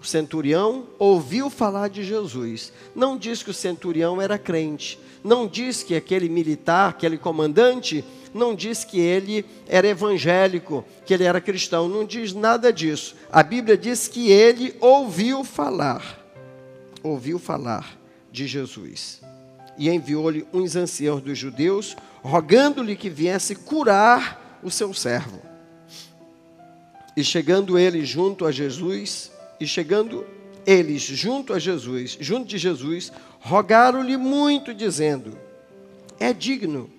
o centurião ouviu falar de Jesus. Não diz que o centurião era crente. Não diz que aquele militar, aquele comandante, não diz que ele era evangélico, que ele era cristão. Não diz nada disso. A Bíblia diz que ele ouviu falar. Ouviu falar de Jesus. E enviou-lhe uns anciãos dos judeus, rogando-lhe que viesse curar o seu servo. E chegando ele junto a Jesus, e chegando eles junto a Jesus, junto de Jesus, rogaram-lhe muito, dizendo: É digno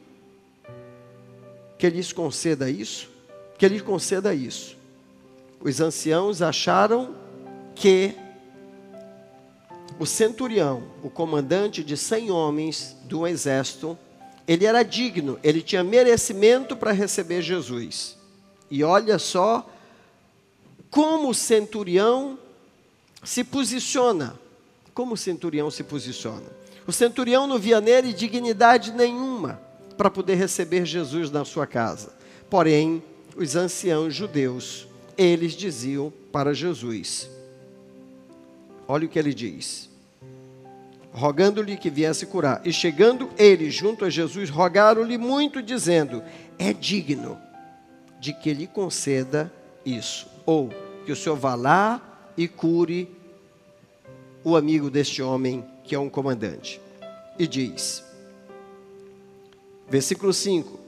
que lhes conceda isso, que lhe conceda isso. Os anciãos acharam que o centurião, o comandante de cem homens do exército, ele era digno, ele tinha merecimento para receber Jesus. E olha só como o centurião se posiciona. Como o centurião se posiciona? O centurião não via nele dignidade nenhuma para poder receber Jesus na sua casa. Porém, os anciãos judeus, eles diziam para Jesus: Olha o que ele diz. Rogando-lhe que viesse curar. E chegando eles junto a Jesus, rogaram-lhe muito, dizendo: É digno de que lhe conceda isso. Ou que o Senhor vá lá e cure o amigo deste homem que é um comandante. E diz, versículo 5: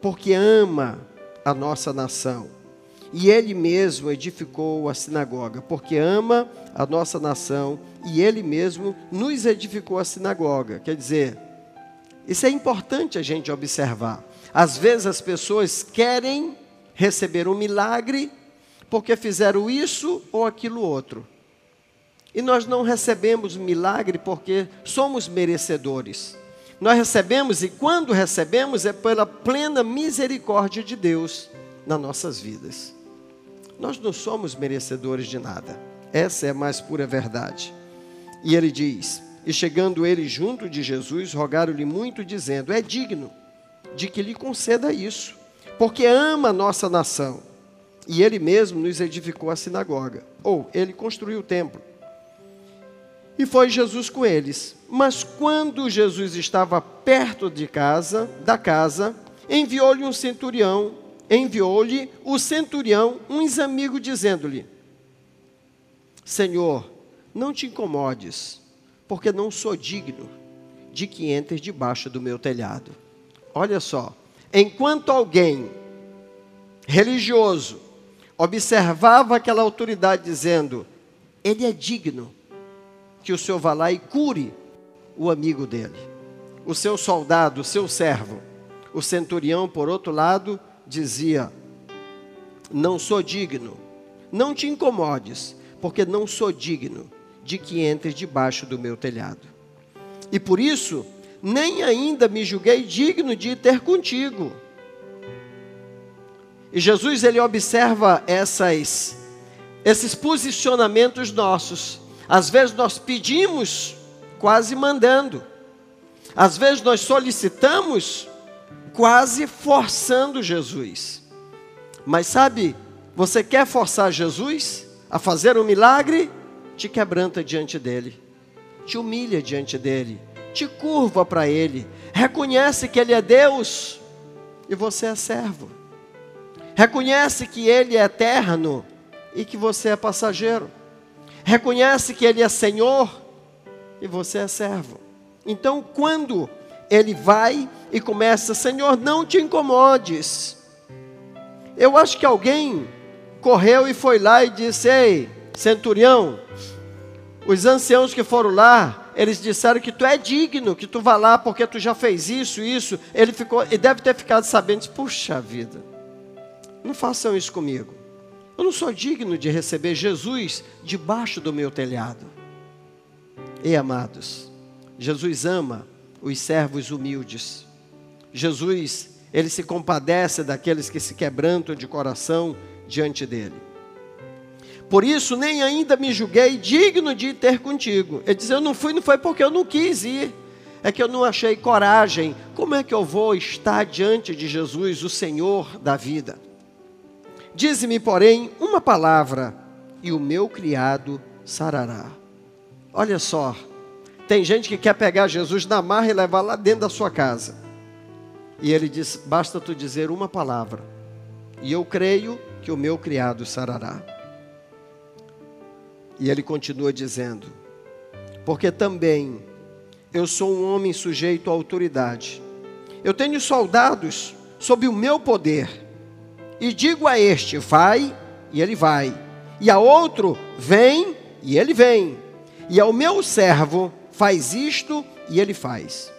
Porque ama a nossa nação, e ele mesmo edificou a sinagoga, porque ama a nossa nação, e ele mesmo nos edificou a sinagoga. Quer dizer, isso é importante a gente observar. Às vezes as pessoas querem receber um milagre porque fizeram isso ou aquilo outro. E nós não recebemos milagre porque somos merecedores. Nós recebemos e quando recebemos é pela plena misericórdia de Deus nas nossas vidas. Nós não somos merecedores de nada. Essa é a mais pura verdade. E ele diz: E chegando ele junto de Jesus, rogaram-lhe muito, dizendo: É digno de que lhe conceda isso, porque ama a nossa nação. E ele mesmo nos edificou a sinagoga. Ou ele construiu o templo. E foi Jesus com eles. Mas quando Jesus estava perto de casa, da casa, enviou-lhe um centurião, enviou-lhe o centurião uns amigos dizendo-lhe: Senhor, não te incomodes, porque não sou digno de que entres debaixo do meu telhado. Olha só, enquanto alguém religioso observava aquela autoridade dizendo: ele é digno que o Senhor vá lá e cure o amigo dele, o seu soldado, o seu servo. O centurião, por outro lado, dizia: Não sou digno, não te incomodes, porque não sou digno de que entres debaixo do meu telhado. E por isso, nem ainda me julguei digno de ter contigo. E Jesus ele observa essas esses posicionamentos nossos às vezes nós pedimos quase mandando. Às vezes nós solicitamos quase forçando Jesus. Mas sabe, você quer forçar Jesus a fazer um milagre? Te quebranta diante dele, te humilha diante dele, te curva para ele, reconhece que ele é Deus e você é servo. Reconhece que ele é eterno e que você é passageiro reconhece que Ele é Senhor e você é servo. Então, quando ele vai e começa, Senhor, não te incomodes. Eu acho que alguém correu e foi lá e disse: Ei, centurião, os anciãos que foram lá, eles disseram que tu é digno, que tu vá lá porque tu já fez isso, isso. Ele ficou, e deve ter ficado sabendo, puxa vida, não façam isso comigo. Eu não sou digno de receber Jesus debaixo do meu telhado. E amados, Jesus ama os servos humildes. Jesus, ele se compadece daqueles que se quebrantam de coração diante dele. Por isso, nem ainda me julguei digno de ter contigo. Ele diz: Eu não fui, não foi porque eu não quis ir, é que eu não achei coragem. Como é que eu vou estar diante de Jesus, o Senhor da vida? Dize-me, porém, uma palavra, e o meu criado sarará. Olha só, tem gente que quer pegar Jesus na marra e levar lá dentro da sua casa. E ele diz: basta tu dizer uma palavra, e eu creio que o meu criado sarará. E ele continua dizendo: porque também eu sou um homem sujeito à autoridade. Eu tenho soldados sob o meu poder. E digo a este: vai, e ele vai. E a outro: vem, e ele vem. E ao meu servo: faz isto, e ele faz.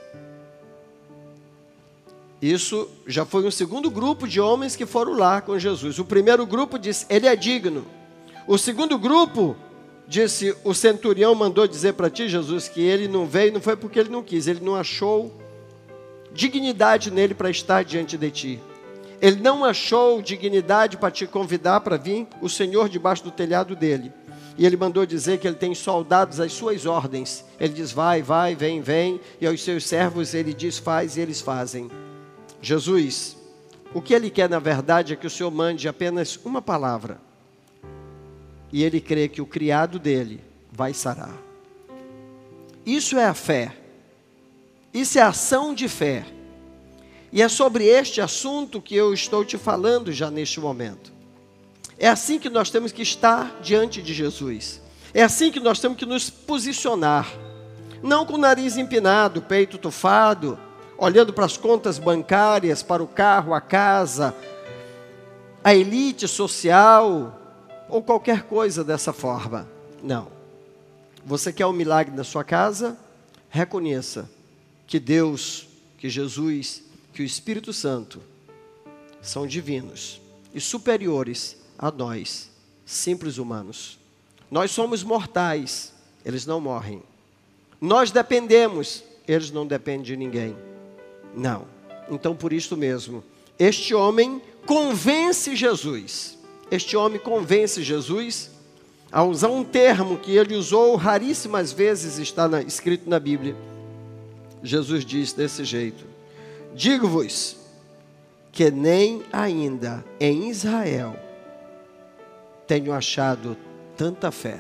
Isso já foi um segundo grupo de homens que foram lá com Jesus. O primeiro grupo disse: Ele é digno. O segundo grupo disse: O centurião mandou dizer para ti, Jesus, que ele não veio, não foi porque ele não quis, ele não achou dignidade nele para estar diante de ti. Ele não achou dignidade para te convidar para vir o Senhor debaixo do telhado dele. E ele mandou dizer que ele tem soldados às suas ordens. Ele diz: vai, vai, vem, vem. E aos seus servos ele diz: faz, e eles fazem. Jesus, o que ele quer na verdade é que o Senhor mande apenas uma palavra. E ele crê que o criado dele vai sarar. Isso é a fé. Isso é ação de fé. E é sobre este assunto que eu estou te falando já neste momento. É assim que nós temos que estar diante de Jesus. É assim que nós temos que nos posicionar. Não com o nariz empinado, peito tufado, olhando para as contas bancárias, para o carro, a casa, a elite social ou qualquer coisa dessa forma. Não. Você quer um milagre na sua casa? Reconheça que Deus, que Jesus, que o Espírito Santo são divinos e superiores a nós, simples humanos. Nós somos mortais, eles não morrem. Nós dependemos, eles não dependem de ninguém. Não. Então, por isso mesmo, este homem convence Jesus. Este homem convence Jesus a usar um termo que ele usou raríssimas vezes, está na, escrito na Bíblia. Jesus diz desse jeito: Digo-vos que nem ainda em Israel tenho achado tanta fé.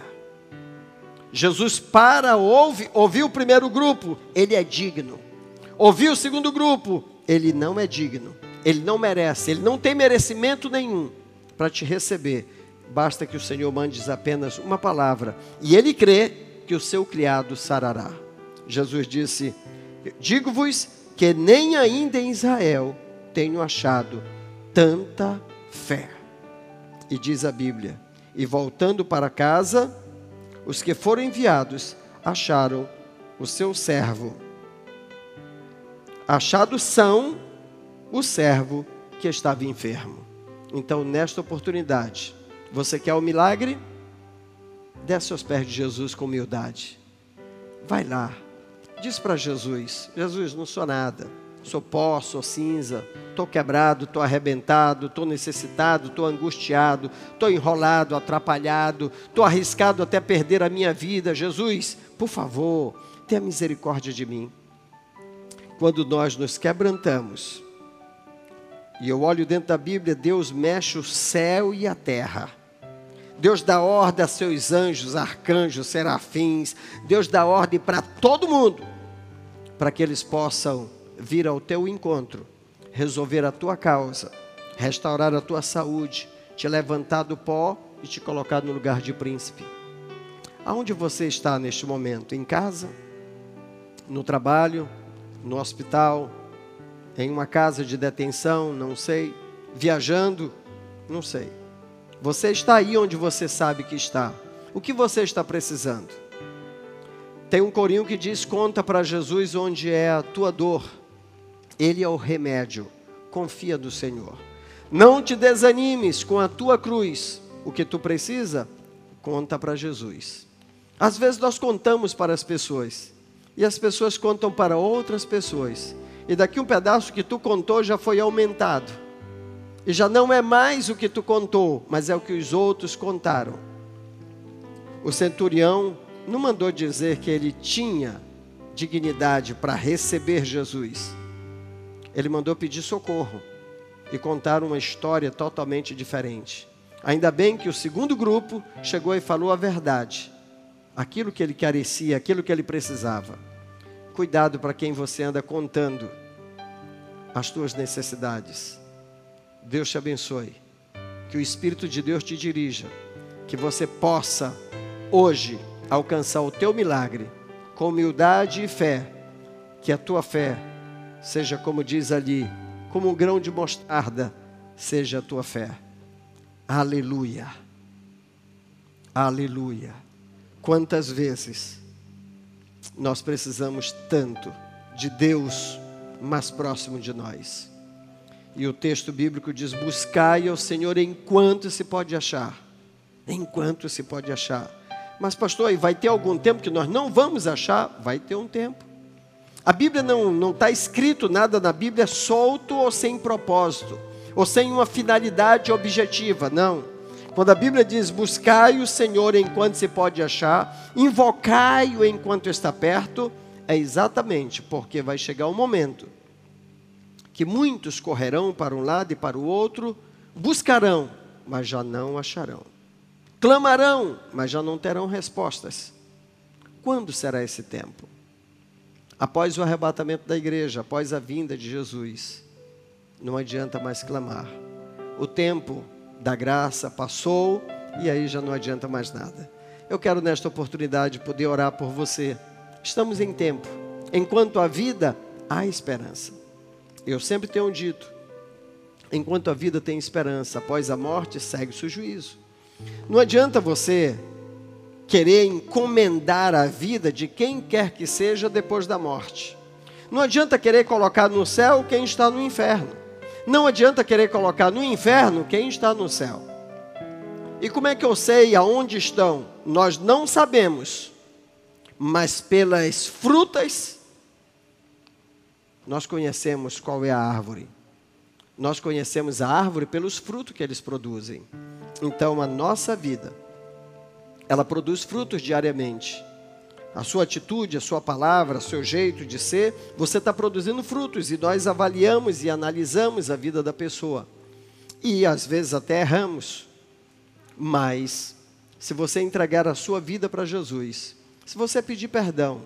Jesus para, ouve, ouviu o primeiro grupo, ele é digno. Ouviu o segundo grupo, ele não é digno. Ele não merece, ele não tem merecimento nenhum para te receber. Basta que o Senhor mande apenas uma palavra e ele crê que o seu criado sarará. Jesus disse: Digo-vos que nem ainda em Israel tenho achado tanta fé. E diz a Bíblia: E voltando para casa, os que foram enviados acharam o seu servo. Achados são o servo que estava enfermo. Então, nesta oportunidade, você quer o milagre? Desce aos pés de Jesus com humildade. Vai lá. Diz para Jesus: Jesus, não sou nada sou pó, sou cinza, estou quebrado, estou arrebentado, estou necessitado, estou angustiado, estou enrolado, atrapalhado, estou arriscado até perder a minha vida. Jesus, por favor, tenha misericórdia de mim. Quando nós nos quebrantamos, e eu olho dentro da Bíblia, Deus mexe o céu e a terra. Deus dá ordem a seus anjos, arcanjos, serafins. Deus dá ordem para todo mundo, para que eles possam vir ao teu encontro, resolver a tua causa, restaurar a tua saúde, te levantar do pó e te colocar no lugar de príncipe. Aonde você está neste momento? Em casa? No trabalho? No hospital? Em uma casa de detenção? Não sei. Viajando? Não sei. Você está aí onde você sabe que está. O que você está precisando? Tem um corinho que diz: Conta para Jesus onde é a tua dor ele é o remédio. Confia no Senhor. Não te desanimes com a tua cruz. O que tu precisa, conta para Jesus. Às vezes nós contamos para as pessoas e as pessoas contam para outras pessoas. E daqui um pedaço que tu contou já foi aumentado. E já não é mais o que tu contou, mas é o que os outros contaram. O centurião não mandou dizer que ele tinha dignidade para receber Jesus ele mandou pedir socorro e contar uma história totalmente diferente. Ainda bem que o segundo grupo chegou e falou a verdade, aquilo que ele carecia, aquilo que ele precisava. Cuidado para quem você anda contando as tuas necessidades. Deus te abençoe. Que o Espírito de Deus te dirija. Que você possa, hoje, alcançar o teu milagre com humildade e fé. Que a tua fé seja, como diz ali, como um grão de mostarda, seja a tua fé. Aleluia. Aleluia. Quantas vezes nós precisamos tanto de Deus mais próximo de nós. E o texto bíblico diz: Buscai ao Senhor enquanto se pode achar. Enquanto se pode achar. Mas, pastor, aí vai ter algum tempo que nós não vamos achar? Vai ter um tempo. A Bíblia não está escrito nada na Bíblia solto ou sem propósito, ou sem uma finalidade objetiva, não. Quando a Bíblia diz buscai o Senhor enquanto se pode achar, invocai-o enquanto está perto, é exatamente porque vai chegar um momento que muitos correrão para um lado e para o outro, buscarão, mas já não acharão. Clamarão, mas já não terão respostas. Quando será esse tempo? Após o arrebatamento da igreja, após a vinda de Jesus, não adianta mais clamar. O tempo da graça passou e aí já não adianta mais nada. Eu quero nesta oportunidade poder orar por você. Estamos em tempo. Enquanto há vida, há esperança. Eu sempre tenho dito: enquanto a vida tem esperança, após a morte segue-se o juízo. Não adianta você querer encomendar a vida de quem quer que seja depois da morte. Não adianta querer colocar no céu quem está no inferno. Não adianta querer colocar no inferno quem está no céu. E como é que eu sei aonde estão? Nós não sabemos, mas pelas frutas nós conhecemos qual é a árvore. Nós conhecemos a árvore pelos frutos que eles produzem. Então a nossa vida ela produz frutos diariamente. A sua atitude, a sua palavra, o seu jeito de ser, você está produzindo frutos e nós avaliamos e analisamos a vida da pessoa. E às vezes até erramos. Mas, se você entregar a sua vida para Jesus, se você pedir perdão,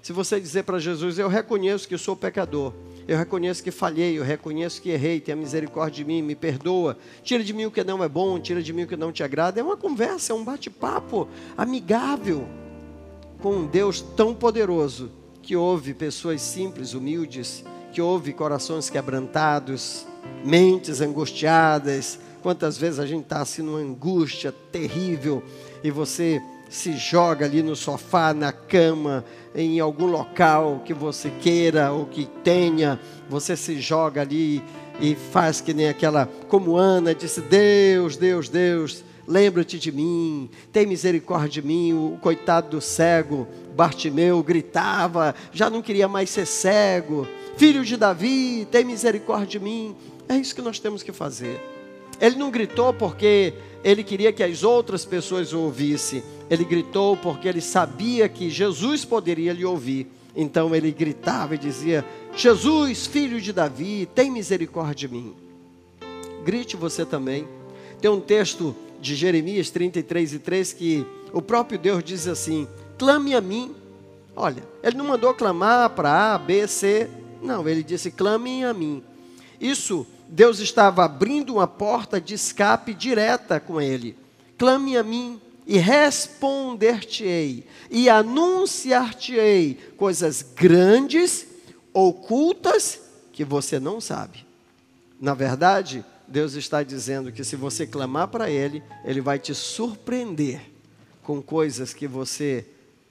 se você dizer para Jesus: Eu reconheço que sou pecador, eu reconheço que falhei, eu reconheço que errei, tenha misericórdia de mim, me perdoa. Tira de mim o que não é bom, tira de mim o que não te agrada. É uma conversa, é um bate-papo amigável com um Deus tão poderoso que ouve pessoas simples, humildes, que ouve corações quebrantados, mentes angustiadas. Quantas vezes a gente está assim numa angústia terrível e você se joga ali no sofá, na cama, em algum local que você queira ou que tenha, você se joga ali e faz que nem aquela, como Ana disse: Deus, Deus, Deus, lembra-te de mim, tem misericórdia de mim. O coitado do cego, Bartimeu, gritava, já não queria mais ser cego. Filho de Davi, tem misericórdia de mim. É isso que nós temos que fazer. Ele não gritou porque ele queria que as outras pessoas o ouvissem. Ele gritou porque ele sabia que Jesus poderia lhe ouvir. Então ele gritava e dizia: Jesus, filho de Davi, tem misericórdia de mim. Grite você também. Tem um texto de Jeremias 33 e 3 que o próprio Deus diz assim: clame a mim. Olha, ele não mandou clamar para A, B, C. Não, ele disse: clame a mim. Isso Deus estava abrindo uma porta de escape direta com ele. Clame a mim e responder-te-ei e anunciar-te-ei coisas grandes, ocultas que você não sabe. Na verdade, Deus está dizendo que se você clamar para Ele, Ele vai te surpreender com coisas que você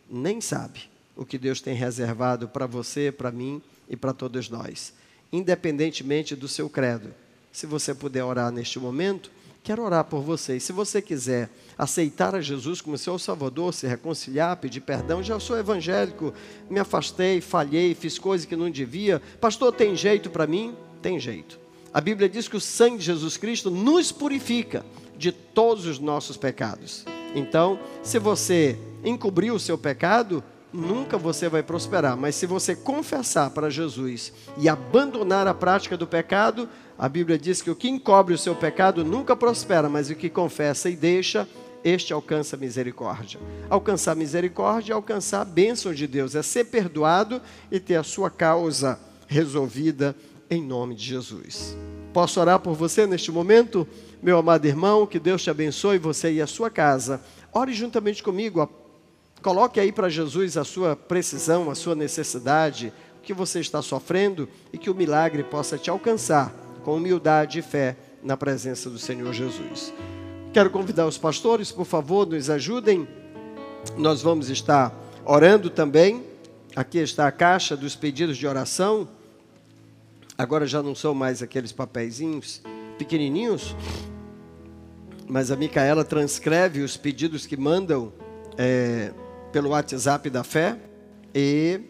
nem sabe. O que Deus tem reservado para você, para mim e para todos nós independentemente do seu credo. Se você puder orar neste momento, quero orar por você. E se você quiser aceitar a Jesus como seu Salvador, se reconciliar, pedir perdão, já sou evangélico, me afastei, falhei, fiz coisas que não devia. Pastor, tem jeito para mim? Tem jeito. A Bíblia diz que o sangue de Jesus Cristo nos purifica de todos os nossos pecados. Então, se você encobriu o seu pecado, nunca você vai prosperar. Mas se você confessar para Jesus e abandonar a prática do pecado, a Bíblia diz que o que encobre o seu pecado nunca prospera, mas o que confessa e deixa, este alcança misericórdia. Alcançar misericórdia é alcançar a bênção de Deus, é ser perdoado e ter a sua causa resolvida em nome de Jesus. Posso orar por você neste momento? Meu amado irmão, que Deus te abençoe, você e a sua casa. Ore juntamente comigo, coloque aí para Jesus a sua precisão, a sua necessidade, o que você está sofrendo e que o milagre possa te alcançar com humildade e fé na presença do Senhor Jesus. Quero convidar os pastores, por favor, nos ajudem. Nós vamos estar orando também. Aqui está a caixa dos pedidos de oração. Agora já não são mais aqueles papeizinhos pequenininhos, mas a Micaela transcreve os pedidos que mandam é, pelo WhatsApp da fé e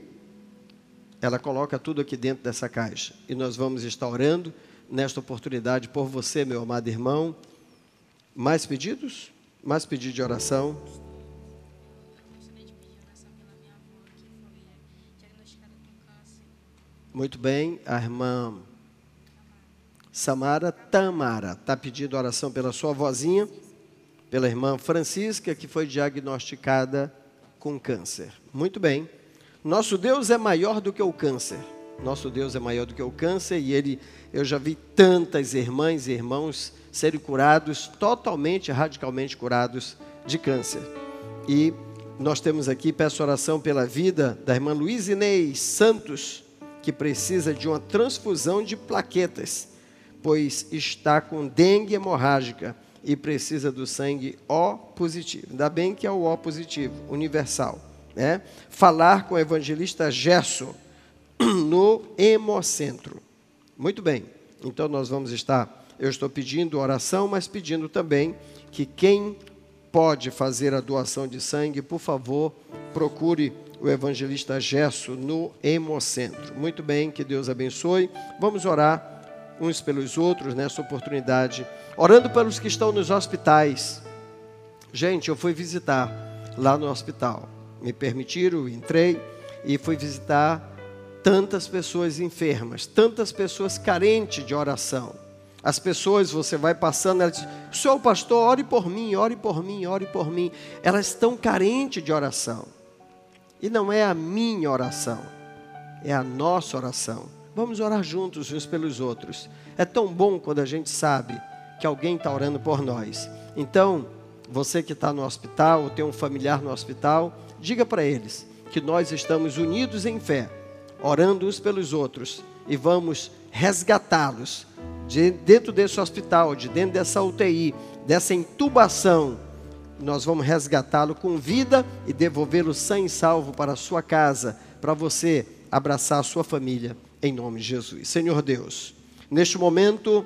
ela coloca tudo aqui dentro dessa caixa. E nós vamos estar orando nesta oportunidade por você, meu amado irmão. Mais pedidos? Mais pedido de oração? Muito bem, a irmã Samara Tamara está pedindo oração pela sua vozinha, pela irmã Francisca, que foi diagnosticada com câncer. Muito bem. Nosso Deus é maior do que o câncer. Nosso Deus é maior do que o câncer e ele, eu já vi tantas irmãs e irmãos serem curados, totalmente, radicalmente curados de câncer. E nós temos aqui, peço oração pela vida da irmã Luiz Inês Santos, que precisa de uma transfusão de plaquetas, pois está com dengue hemorrágica e precisa do sangue O positivo. Ainda bem que é o O positivo, universal. Né? Falar com o evangelista Gerson no Hemocentro. Muito bem, então nós vamos estar, eu estou pedindo oração, mas pedindo também que quem pode fazer a doação de sangue, por favor, procure o evangelista Gesso no Hemocentro. Muito bem, que Deus abençoe. Vamos orar uns pelos outros nessa oportunidade, orando pelos que estão nos hospitais. Gente, eu fui visitar lá no hospital. Me permitiram, entrei e fui visitar tantas pessoas enfermas, tantas pessoas carentes de oração. As pessoas, você vai passando, elas dizem, senhor pastor, ore por mim, ore por mim, ore por mim. Elas estão carentes de oração. E não é a minha oração, é a nossa oração. Vamos orar juntos uns pelos outros. É tão bom quando a gente sabe que alguém está orando por nós. Então, você que está no hospital, ou tem um familiar no hospital, diga para eles que nós estamos unidos em fé orando uns pelos outros e vamos resgatá-los de dentro desse hospital, de dentro dessa UTI, dessa intubação. Nós vamos resgatá-lo com vida e devolvê-lo sã e salvo para a sua casa, para você abraçar a sua família, em nome de Jesus. Senhor Deus, neste momento,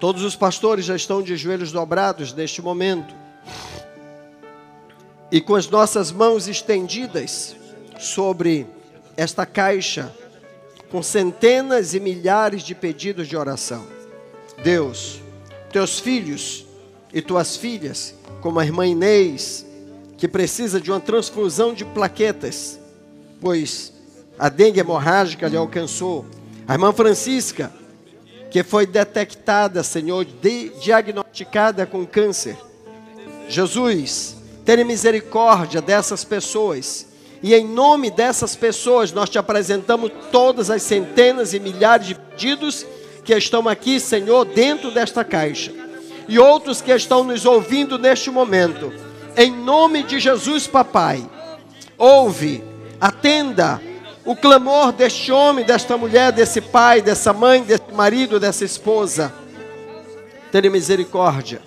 todos os pastores já estão de joelhos dobrados neste momento, e com as nossas mãos estendidas sobre esta caixa com centenas e milhares de pedidos de oração. Deus, teus filhos e tuas filhas, como a irmã Inês, que precisa de uma transfusão de plaquetas, pois a dengue hemorrágica lhe alcançou. A irmã Francisca, que foi detectada, Senhor, de, diagnosticada com câncer. Jesus, tenha misericórdia dessas pessoas e em nome dessas pessoas, nós te apresentamos todas as centenas e milhares de pedidos que estão aqui, Senhor, dentro desta caixa. E outros que estão nos ouvindo neste momento. Em nome de Jesus, papai, ouve, atenda o clamor deste homem, desta mulher, desse pai, dessa mãe, desse marido, dessa esposa. Tenha misericórdia.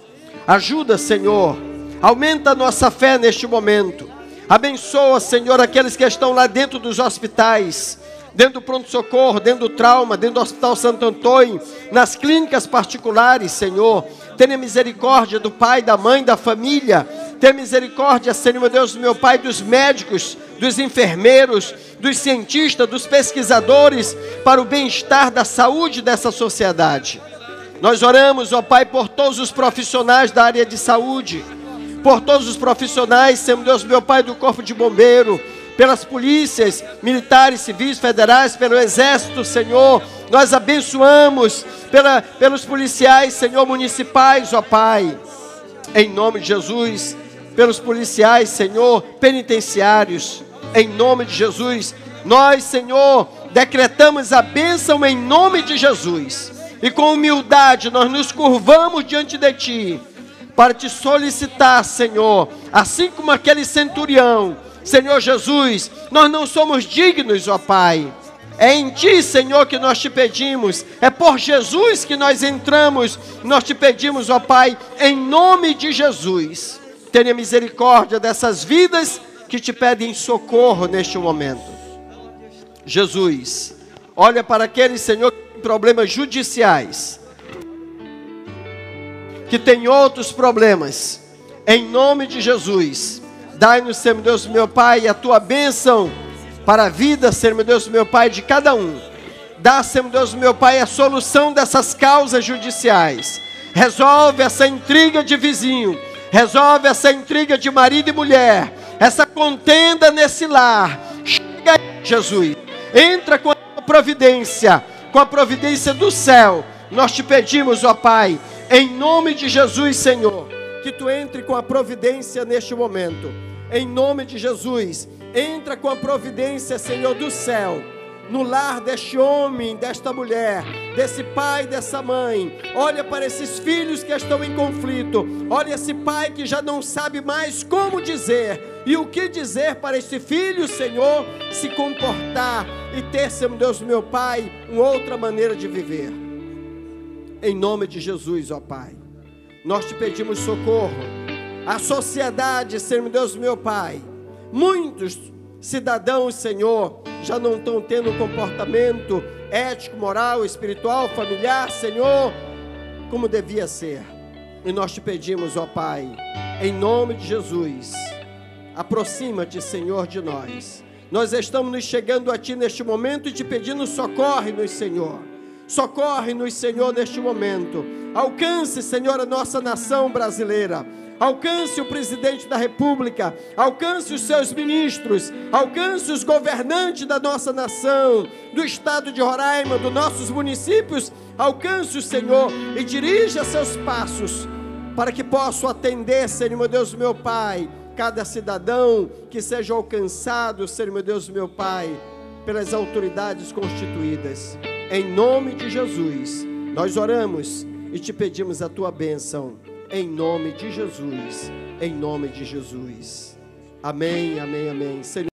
Ajuda, Senhor. Aumenta a nossa fé neste momento. Abençoa, Senhor, aqueles que estão lá dentro dos hospitais, dentro do pronto-socorro, dentro do trauma, dentro do Hospital Santo Antônio, nas clínicas particulares, Senhor. Tenha misericórdia do pai, da mãe, da família. Tenha misericórdia, Senhor, meu Deus, meu Pai, dos médicos, dos enfermeiros, dos cientistas, dos pesquisadores, para o bem-estar da saúde dessa sociedade. Nós oramos, ó Pai, por todos os profissionais da área de saúde por todos os profissionais, Senhor Deus, meu Pai, do Corpo de Bombeiro, pelas polícias militares, civis, federais, pelo Exército, Senhor. Nós abençoamos pela, pelos policiais, Senhor, municipais, ó Pai, em nome de Jesus, pelos policiais, Senhor, penitenciários, em nome de Jesus. Nós, Senhor, decretamos a bênção em nome de Jesus. E com humildade nós nos curvamos diante de Ti para te solicitar, Senhor, assim como aquele centurião, Senhor Jesus, nós não somos dignos, ó Pai. É em Ti, Senhor, que nós te pedimos. É por Jesus que nós entramos. Nós te pedimos, ó Pai, em nome de Jesus. Tenha misericórdia dessas vidas que te pedem socorro neste momento. Jesus, olha para aquele Senhor que tem problemas judiciais que tem outros problemas, em nome de Jesus, dai-nos, Senhor Deus, meu Pai, a tua bênção para a vida, Senhor Deus, meu Pai, de cada um. Dá, Senhor Deus, meu Pai, a solução dessas causas judiciais. Resolve essa intriga de vizinho, resolve essa intriga de marido e mulher, essa contenda nesse lar. Chega aí, Jesus, entra com a providência, com a providência do céu. Nós te pedimos, ó Pai, em nome de Jesus, Senhor, que tu entre com a providência neste momento. Em nome de Jesus, entra com a providência, Senhor do céu, no lar deste homem, desta mulher, desse pai, dessa mãe. Olha para esses filhos que estão em conflito. Olha esse pai que já não sabe mais como dizer e o que dizer para esse filho, Senhor, se comportar e ter, Senhor Deus, meu Pai, uma outra maneira de viver em nome de Jesus, ó Pai. Nós te pedimos socorro. A sociedade, Senhor Deus, meu Pai, muitos cidadãos, Senhor, já não estão tendo comportamento ético, moral, espiritual, familiar, Senhor, como devia ser. E nós te pedimos, ó Pai, em nome de Jesus, aproxima-te, Senhor, de nós. Nós estamos nos chegando a Ti neste momento e te pedindo socorre-nos, Senhor. Socorre-nos, Senhor, neste momento. Alcance, Senhor, a nossa nação brasileira. Alcance o presidente da República, alcance os seus ministros, alcance os governantes da nossa nação, do estado de Roraima, dos nossos municípios. Alcance o Senhor e dirija seus passos para que possa atender, Senhor meu Deus, meu Pai, cada cidadão que seja alcançado, Senhor meu Deus, meu Pai, pelas autoridades constituídas. Em nome de Jesus, nós oramos e te pedimos a tua bênção. Em nome de Jesus, em nome de Jesus. Amém, amém, amém. Senhor